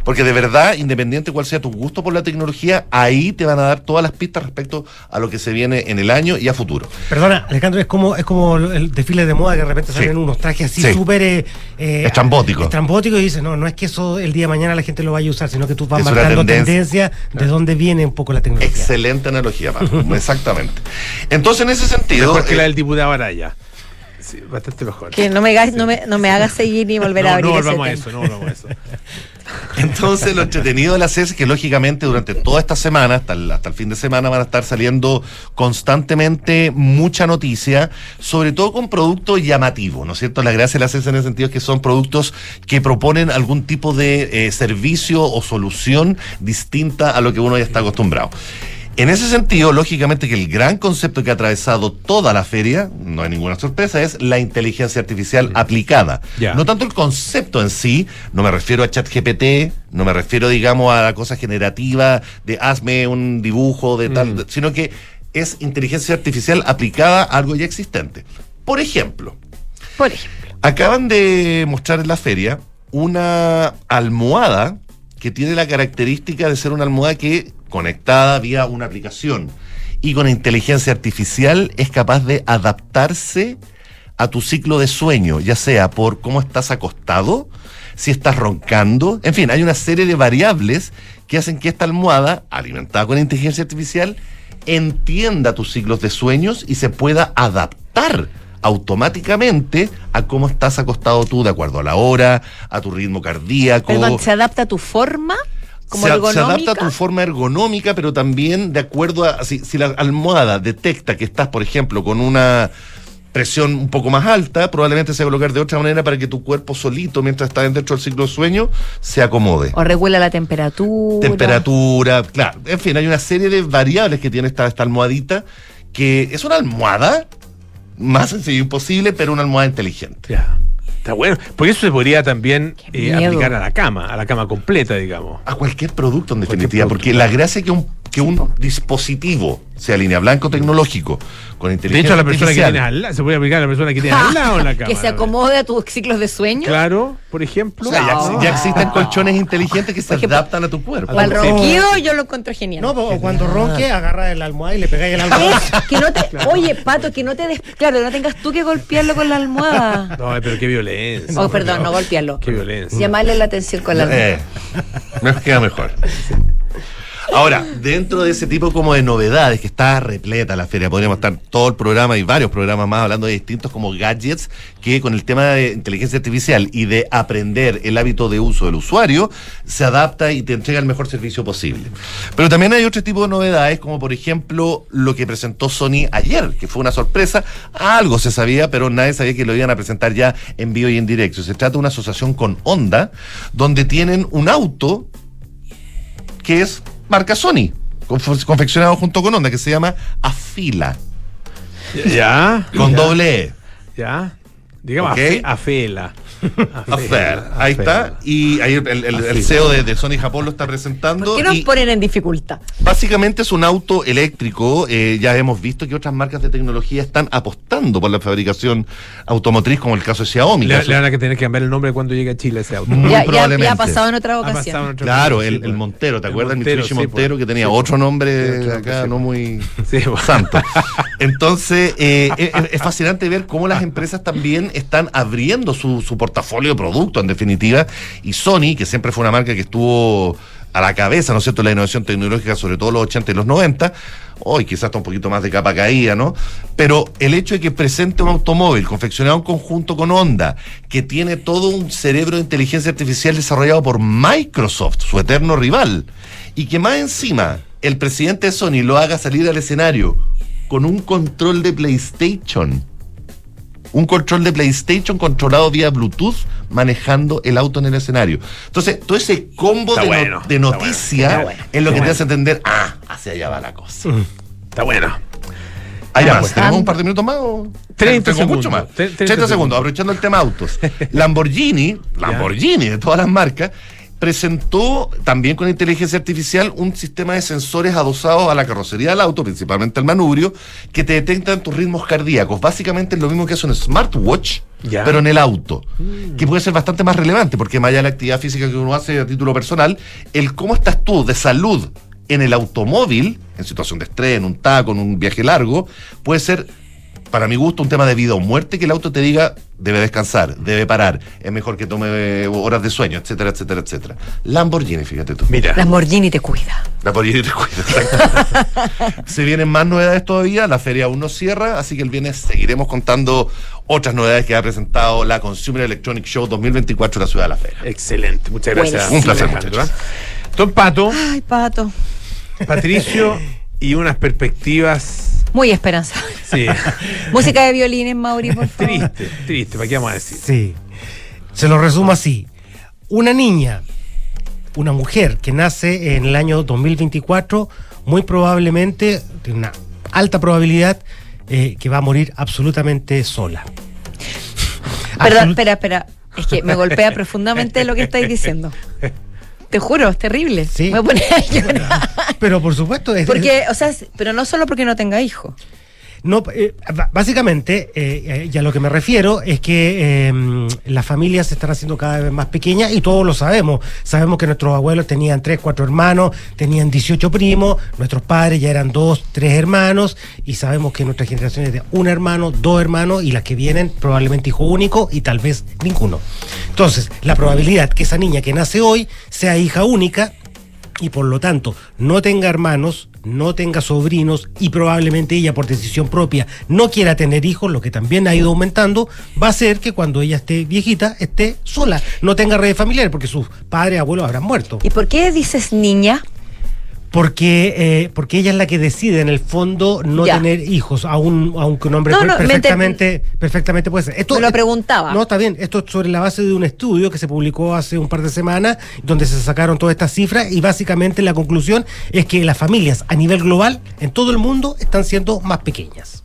Porque de verdad, independiente cuál sea tu gusto por la tecnología, ahí te van a dar todas las pistas respecto a lo que se viene en el año y a futuro. Perdona, Alejandro, es como, es como el desfile de moda que de repente Sí. salen unos trajes así Sí. súper eh, eh, Estrambóticos. estrambóticos y dices, no, no es que eso el día de mañana la gente lo vaya a usar, sino que tú vas Es marcando tendencia. tendencia, de dónde viene un poco la tecnología. Excelente analogía, Pablo. (laughs) Exactamente. Entonces, en ese sentido. Mejor que la eh, del diputado Araya. Sí, bastante mejor. Que no me, hagas- no me, no me hagas seguir ni volver no, a abrir no ese volvamos a tema. eso, no volvamos a eso. (laughs) Entonces, lo entretenido de la CES es que, lógicamente, durante toda esta semana, hasta el, hasta el fin de semana, van a estar saliendo constantemente mucha noticia, sobre todo con productos llamativos, ¿no es cierto? La gracia de la CES en ese sentido es que son productos que proponen algún tipo de eh, servicio o solución distinta a lo que uno ya está acostumbrado. En ese sentido, lógicamente que el gran concepto que ha atravesado toda la feria, no hay ninguna sorpresa, es la inteligencia artificial aplicada. Ya. No tanto el concepto en sí, no me refiero a ChatGPT, no me refiero, digamos, a la cosa generativa de hazme un dibujo de tal, sino que es inteligencia artificial aplicada a algo ya existente. Por ejemplo, Por ejemplo. Acaban de mostrar en la feria una almohada que tiene la característica de ser una almohada que conectada vía una aplicación y con inteligencia artificial es capaz de adaptarse a tu ciclo de sueño, ya sea por cómo estás acostado, si estás roncando, en fin, hay una serie de variables que hacen que esta almohada, alimentada con inteligencia artificial, entienda tus ciclos de sueños y se pueda adaptar automáticamente a cómo estás acostado tú, de acuerdo a la hora, a tu ritmo cardíaco. Perdón, ¿se adapta a tu forma? Como se, adapta a tu forma ergonómica, pero también de acuerdo a si, si la almohada detecta que estás, por ejemplo, con una presión un poco más alta, probablemente se va a colocar de otra manera para que tu cuerpo solito, mientras estás dentro del ciclo de sueño, se acomode. O regula la temperatura. Temperatura, claro. En fin, hay una serie de variables que tiene esta, esta almohadita, que es una almohada más sencilla imposible, pero una almohada inteligente. Ya. Está bueno. Porque eso se podría también eh, aplicar a la cama, a la cama completa, digamos. A cualquier producto, en definitiva, producto, porque la gracia es que un, que un dispositivo, sea línea blanca o tecnológico, con De inteligencia hecho, a la persona que tienes al lado, se puede aplicar a la persona que tienes al lado en la cama. (laughs) que se acomode a tus ciclos de sueño. Claro, por ejemplo. O sea, ya, No. ya existen colchones inteligentes que se adaptan a tu cuerpo. O al Sí. ronquido yo lo encuentro genial. No, o cuando ronque, agarra el almohada y le pegáis el almohada. Que no te, oye, Pato, que no te des, claro, no tengas tú que golpearlo con la almohada. No, pero qué violencia. Oh, perdón, no golpearlo. Qué violencia. Llamarle la atención con la almohada. Eh, me queda mejor. Ahora, dentro de ese tipo como de novedades que está repleta la feria, podríamos estar todo el programa y varios programas más hablando de distintos como gadgets que con el tema de inteligencia artificial y de aprender el hábito de uso del usuario se adapta y te entrega el mejor servicio posible. Pero también hay otro tipo de novedades como por ejemplo lo que presentó Sony ayer, que fue una sorpresa, algo se sabía, pero nadie sabía que lo iban a presentar ya en vivo y en directo. Se trata de una asociación con Honda donde tienen un auto que es marca Sony, conf- confeccionado junto con Honda, que se llama Afila, Ya. con ya, doble E. Ya. Digamos, Ok. afe- afela. (laughs) Affair. Ahí está. Y ahí el, el- el- el CEO de, de Sony Japón lo está presentando. ¿Qué nos y ponen en dificultad? básicamente es un auto eléctrico. eh, ya hemos visto que otras marcas de tecnología están apostando por la fabricación automotriz, como el caso de Xiaomi. Le, le van a que tener que cambiar el nombre cuando llegue a Chile ese auto. Muy Ya, ya- ya, probablemente. ha pasado en otra ocasión. pasado en otra Claro, ocasión, el, el pues. Montero, ¿te El acuerdas? Montero, Mitsubishi sí, Montero, pues. que tenía Sí, otro pues. nombre Sí, acá, sí, no pues. muy (laughs) Sí, pues. santo. Entonces, eh, es, es- es fascinante ver cómo las empresas también están abriendo su, su portafolio de productos, en definitiva. Y Sony, que siempre fue una marca que estuvo a la cabeza, ¿no es cierto?, la innovación tecnológica, sobre todo los 80 y los 90, hoy quizás está un poquito más de capa caída, ¿no? Pero el hecho de que presente un automóvil confeccionado en conjunto con Honda, que tiene todo un cerebro de inteligencia artificial desarrollado por Microsoft, su eterno rival, y que más encima el presidente de Sony lo haga salir al escenario con un control de PlayStation. Un control de PlayStation controlado vía Bluetooth manejando el auto en el escenario. Entonces, todo ese combo Está de, no- bueno, de está noticia bueno, está bueno. es lo que te hace entender, ah, hacia allá va la cosa. Está bueno. Hay más. pues. ¿Tenemos un par de minutos más? o? 30 Tengo mucho segundos. más. Tre- 30, 30 segundos. segundos. aprovechando el tema autos. (laughs) Lamborghini, Lamborghini de todas las marcas, presentó también con inteligencia artificial un sistema de sensores adosados a la carrocería del auto, principalmente al manubrio, que te detectan tus ritmos cardíacos. Básicamente es lo mismo que hace un smartwatch, Ya. pero en el auto, que puede ser bastante más relevante, porque más allá de la actividad física que uno hace a título personal, el cómo estás tú de salud en el automóvil, en situación de estrés, en un taco, en un viaje largo, puede ser, para mi gusto, un tema de vida o muerte que el auto te diga debe descansar, debe parar, es mejor que tome eh, horas de sueño, etcétera, etcétera, etcétera. Lamborghini, fíjate tú. Mira. Lamborghini te cuida. Lamborghini te cuida, exacto. (laughs) Se vienen más novedades todavía, la feria aún no cierra, así que el viernes seguiremos contando otras novedades que ha presentado la Consumer Electronic Show 2024 en la Ciudad de la Feria. Excelente. Muchas gracias. Un placer, muchachos. ¿eh? Don Pato, Ay, pato. Patricio (laughs) y unas perspectivas. Muy esperanzador. Sí. (laughs) Música de violines, Mauri, por favor. triste, triste. ¿Para qué vamos a decir? Sí. Se lo resumo así. Una niña, una mujer que nace en el año 2024, muy probablemente, tiene una alta probabilidad, eh, que va a morir absolutamente sola. (laughs) Perdón, espera, espera. Es que me golpea (laughs) profundamente lo que estáis diciendo. Te juro, es terrible. Sí. Me voy a poner a llorar. (laughs) Pero por supuesto, es, Porque, o sea, pero no solo porque no tenga hijos. No, eh, básicamente, eh, eh, y a lo que me refiero es que eh, las familias se están haciendo cada vez más pequeñas y todos lo sabemos. Sabemos que nuestros abuelos tenían tres, cuatro hermanos, tenían 18 primos, nuestros padres ya eran dos, tres hermanos y sabemos que nuestra generación es de un hermano, dos hermanos y las que vienen probablemente hijo único y tal vez ninguno. Entonces, la probabilidad que esa niña que nace hoy sea hija única y por lo tanto no tenga hermanos, no tenga sobrinos y probablemente ella por decisión propia no quiera tener hijos, lo que también ha ido aumentando, va a ser que cuando ella esté viejita esté sola, no tenga redes familiares porque sus padres, abuelos habrán muerto. ¿Y por qué dices niña? Porque, eh, porque ella es la que decide en el fondo no Ya. tener hijos, aun- aunque un hombre No, no, me perfectamente, perfectamente puede ser. Esto, Me lo preguntaba. No, está bien. Esto es sobre la base de un estudio que se publicó hace un par de semanas, donde se sacaron todas estas cifras y básicamente la conclusión es que las familias a nivel global en todo el mundo están siendo más pequeñas.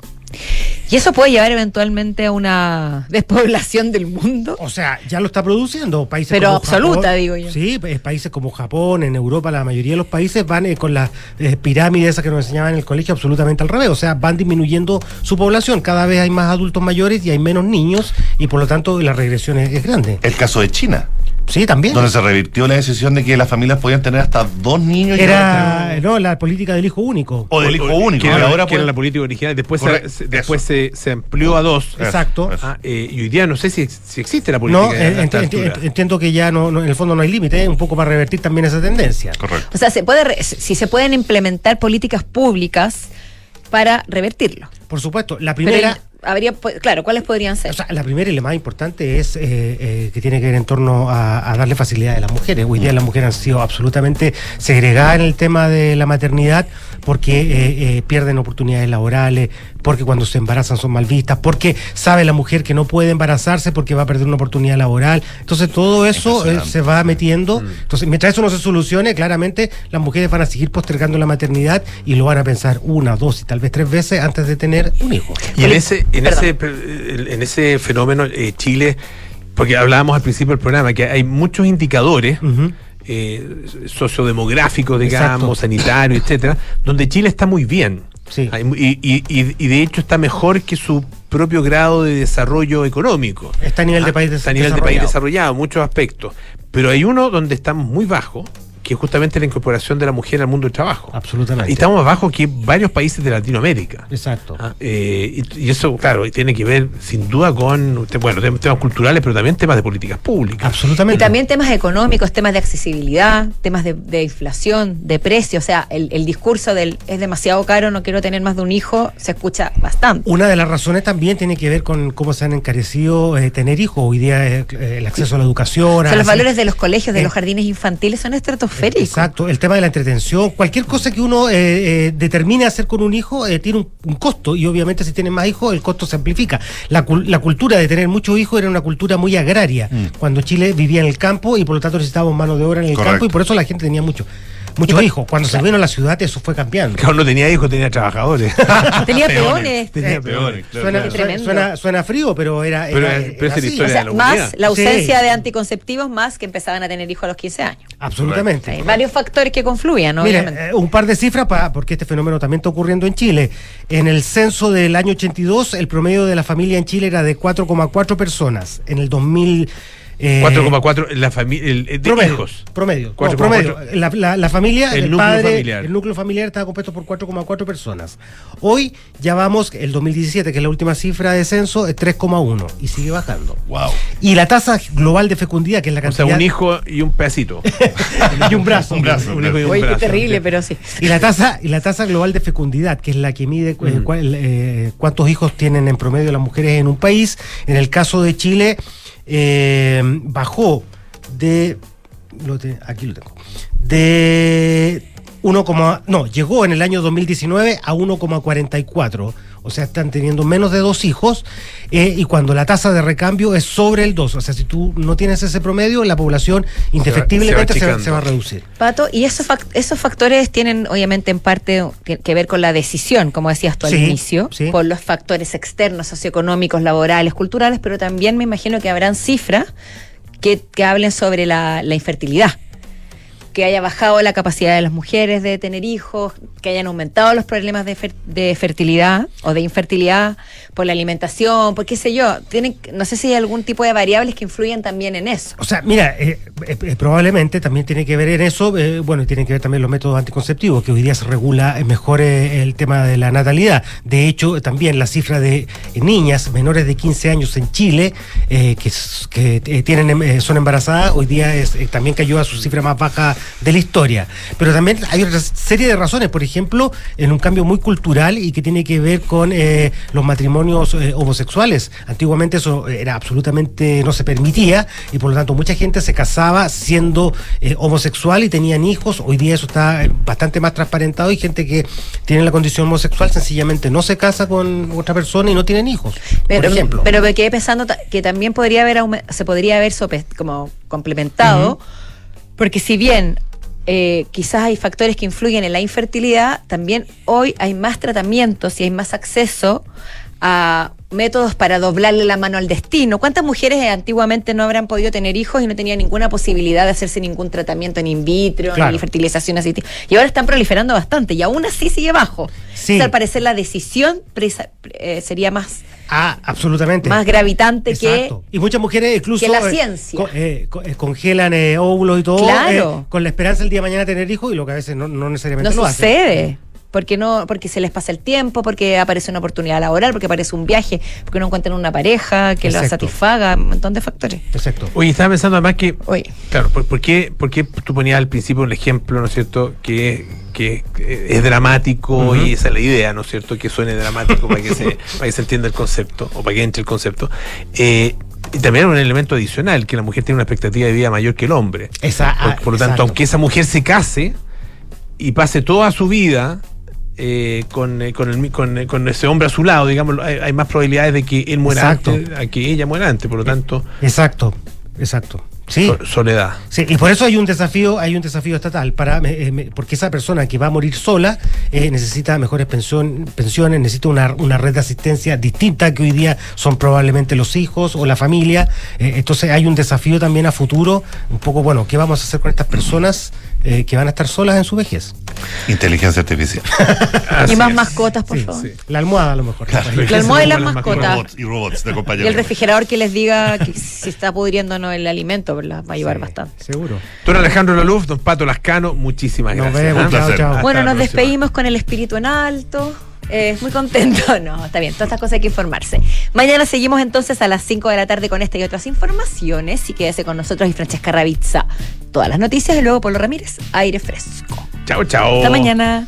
¿Y eso puede llevar eventualmente a una despoblación del mundo? O sea, ya lo está produciendo países Pero como absoluta, Japón. digo yo. Sí, pues, países como Japón, en Europa, la mayoría de los países van eh, con las eh, pirámides esas que nos enseñaban en el colegio absolutamente al revés. O sea, van disminuyendo su población. Cada vez hay más adultos mayores y hay menos niños y por lo tanto la regresión es, es grande. El caso de China, Sí, también. donde se revirtió la decisión de que las familias podían tener hasta dos niños. y Era no, la política del hijo único. O del hijo único. Que era, ahora que era pueden- la política original. Después, se, después se, se amplió a dos. Exacto. Ah, eh, y hoy día no sé si, si existe la política. No, eh, ent- ent- entiendo que ya no, no, en el fondo no hay límite, ¿eh? un poco para revertir también esa tendencia. Correcto. O sea, se puede re- si se pueden implementar políticas públicas para revertirlo. Por supuesto, la Pero primera... habría, pues, claro, ¿cuáles podrían ser? O sea, la primera y la más importante es eh, eh, que tiene que ver en torno a, a darle facilidad a las mujeres. Hoy día las mujeres han sido absolutamente segregadas en el tema de la maternidad porque eh, eh, pierden oportunidades laborales, porque cuando se embarazan son mal vistas, porque sabe la mujer que no puede embarazarse porque va a perder una oportunidad laboral. Entonces todo eso eh, se va metiendo. Entonces, mientras eso no se solucione, claramente las mujeres van a seguir postergando la maternidad y lo van a pensar una, dos y tal vez tres veces antes de tener un hijo. Y en ese, en ese, en ese fenómeno, eh, Chile Porque hablábamos al principio del programa que hay muchos indicadores eh, sociodemográficos, digamos, Exacto. sanitarios, etcétera, donde Chile está muy bien. Sí. Y, y- y- de hecho está mejor que su propio grado de desarrollo económico. Está a nivel de Ah, país des- está a nivel de país desarrollado. muchos aspectos. Pero hay uno donde estamos muy bajos, que es justamente la incorporación de la mujer al mundo del trabajo. Absolutamente. Y estamos más bajos que varios países de Latinoamérica. Exacto. Ah, eh, y, y eso, claro, y tiene que ver sin duda con bueno, tem- temas culturales, pero también temas de políticas públicas. Y Absolutamente. también temas económicos, temas de accesibilidad, temas de, de inflación, de precio. O sea, el, el discurso del es demasiado caro, no quiero tener más de un hijo, se escucha bastante. Una de las razones también tiene que ver con cómo se han encarecido eh, tener hijos. Hoy día eh, el acceso a la educación. O sea, los así- valores de los colegios, de Eh, los jardines infantiles son estratosféricos. Exacto, el tema de la entretención, cualquier cosa que uno eh, eh, determine hacer con un hijo eh, tiene un, un costo y obviamente si tiene más hijos el costo se amplifica. La, cul- la cultura de tener muchos hijos era una cultura muy agraria, cuando Chile vivía en el campo y por lo tanto necesitábamos mano de obra en el Correcto. campo y por eso la gente tenía mucho, muchos hijos. Cuando se vino a la ciudad eso fue cambiando. Claro, no tenía hijos, tenía trabajadores. (laughs) Tenía peones. Tenía peones, claro, Suena, claro. Suena- suena frío, pero era. Pero era- es- pero era es la historia O de sea, la más la ausencia Sí. de anticonceptivos más que empezaban a tener hijos a los 15 años. Absolutamente. Hay varios factores que confluían, obviamente. eh, un par de cifras para porque este fenómeno también está ocurriendo en Chile. En el censo del año 82, el promedio de la familia en Chile era de 4,4 personas. En el 2000 eh, 4,4 la familia promedio, hijos. Promedio. no, 4,4. promedio. La, la- la familia, El el, núcleo padre, familiar. el núcleo familiar estaba compuesto por 4,4 personas. Hoy ya vamos, el 2017, que es la última cifra de censo, es 3,1 y sigue bajando. Wow. Y la tasa global de fecundidad, que es la O cantidad sea, un hijo y un pedacito. (laughs) y un brazo. (laughs) Un brazo, Un hijo y un Oye, qué terrible, pero sí. Y la tasa y la tasa global de fecundidad, que es la que mide eh, Mm. eh, cuántos hijos tienen en promedio las mujeres en un país, en el caso de Chile eh, bajó de lo te- aquí lo tengo. De 1, no, llegó en el año 2019 a 1,44. O sea, están teniendo menos de dos hijos eh, y cuando la tasa de recambio es sobre el 2. O sea, si tú no tienes ese promedio, la población indefectiblemente se va, se va a reducir. Pato, y esos, esos factores tienen obviamente en parte que, que ver con la decisión, como decías tú al Sí, inicio, sí. por los factores externos, socioeconómicos, laborales, culturales, pero también me imagino que habrán cifras que, que hablen sobre la, la infertilidad. Que haya bajado la capacidad de las mujeres de tener hijos, que hayan aumentado los problemas de, de fertilidad o de infertilidad por la alimentación, por qué sé yo. Tienen, no sé si hay algún tipo de variables que influyen también en eso. O sea, mira, eh, eh, eh, probablemente también tiene que ver en eso, eh, bueno, y tienen que ver también los métodos anticonceptivos, que hoy día se regula eh, mejor el tema de la natalidad. De hecho, también la cifra de niñas menores de 15 años en Chile que, que tienen son embarazadas, hoy día es, también cayó a su cifra más baja de la historia. Pero también hay otra serie de razones, por ejemplo, en un cambio muy cultural y que tiene que ver con eh, los matrimonios eh, homosexuales. Antiguamente eso era absolutamente no se permitía y por lo tanto mucha gente se casaba siendo eh, homosexual y tenían hijos. Hoy día eso está eh, bastante más transparentado y gente que tiene la condición homosexual sencillamente no se casa con otra persona y no tienen hijos. Pero, por ejemplo. pero me quedé pensando que también podría haber se podría haber como complementado, porque si bien eh, quizás hay factores que influyen en la infertilidad, también hoy hay más tratamientos y hay más acceso a métodos para doblarle la mano al destino. ¿Cuántas mujeres eh, antiguamente no habrán podido tener hijos y no tenían ninguna posibilidad de hacerse ningún tratamiento en in vitro, Claro. ni fertilización asistida? Y ahora están proliferando bastante y aún así sigue bajo. Sí. O sea, al parecer la decisión presa- eh, sería más Ah, absolutamente. más gravitante Exacto. Y muchas mujeres incluso que la eh, ciencia. eh, eh, congelan óvulos y todo Claro. con la esperanza el día de mañana de tener hijos y lo que a veces no, no necesariamente no lo hacen. Porque no, porque se les pasa el tiempo, porque aparece una oportunidad laboral, porque aparece un viaje, porque no encuentran una pareja que los Exacto. satisfaga, un montón de factores. Exacto. Oye, estaba pensando además que, Oye. claro, ¿por, por qué, por qué tú ponías al principio un ejemplo, ¿no es cierto?, que, que eh, es dramático y esa es la idea, ¿no es cierto?, que suene dramático para que se, (laughs) para que se entienda el concepto o para que entre el concepto. Eh, y también un elemento adicional, que la mujer tiene una expectativa de vida mayor que el hombre. Esa- Por, ah, por lo tanto, exacto. aunque esa mujer se case y pase toda su vida eh, con, eh, con, el con, eh, con ese hombre a su lado, digamos, hay, hay más probabilidades de que él muera Exacto. antes, a que ella muera antes, por lo tanto. Exacto, exacto. Sí. Soledad. Sí, y por eso hay un desafío, hay un desafío estatal para eh, me- porque esa persona que va a morir sola eh, necesita mejores pensión- pensiones, necesita una, una red de asistencia distinta que hoy día son probablemente los hijos o la familia. Eh, entonces hay un desafío también a futuro, un poco bueno, ¿qué vamos a hacer con estas personas eh, que van a estar solas en su vejez? Inteligencia artificial. (laughs) y más mascotas, por favor. La almohada a lo mejor. La almohada y las Y mascotas. robots, y robots de Y compañía. el refrigerador que les diga que si está pudriendo o no el alimento, Va a ayudar bastante. Seguro. Don Alejandro Laluf, don Pato Lascano, muchísimas Nos gracias. vemos, ¿ah? chao, chao. Bueno, nos despedimos con el espíritu en alto. Eh, muy contento. (laughs) No, está bien. Todas estas cosas hay que informarse. Mañana seguimos entonces a las 5 de la tarde con esta y otras informaciones. Y quédese con nosotros y Francesca Ravizza. Todas las noticias y luego Polo Ramírez, aire fresco. Chao, chao. Hasta mañana.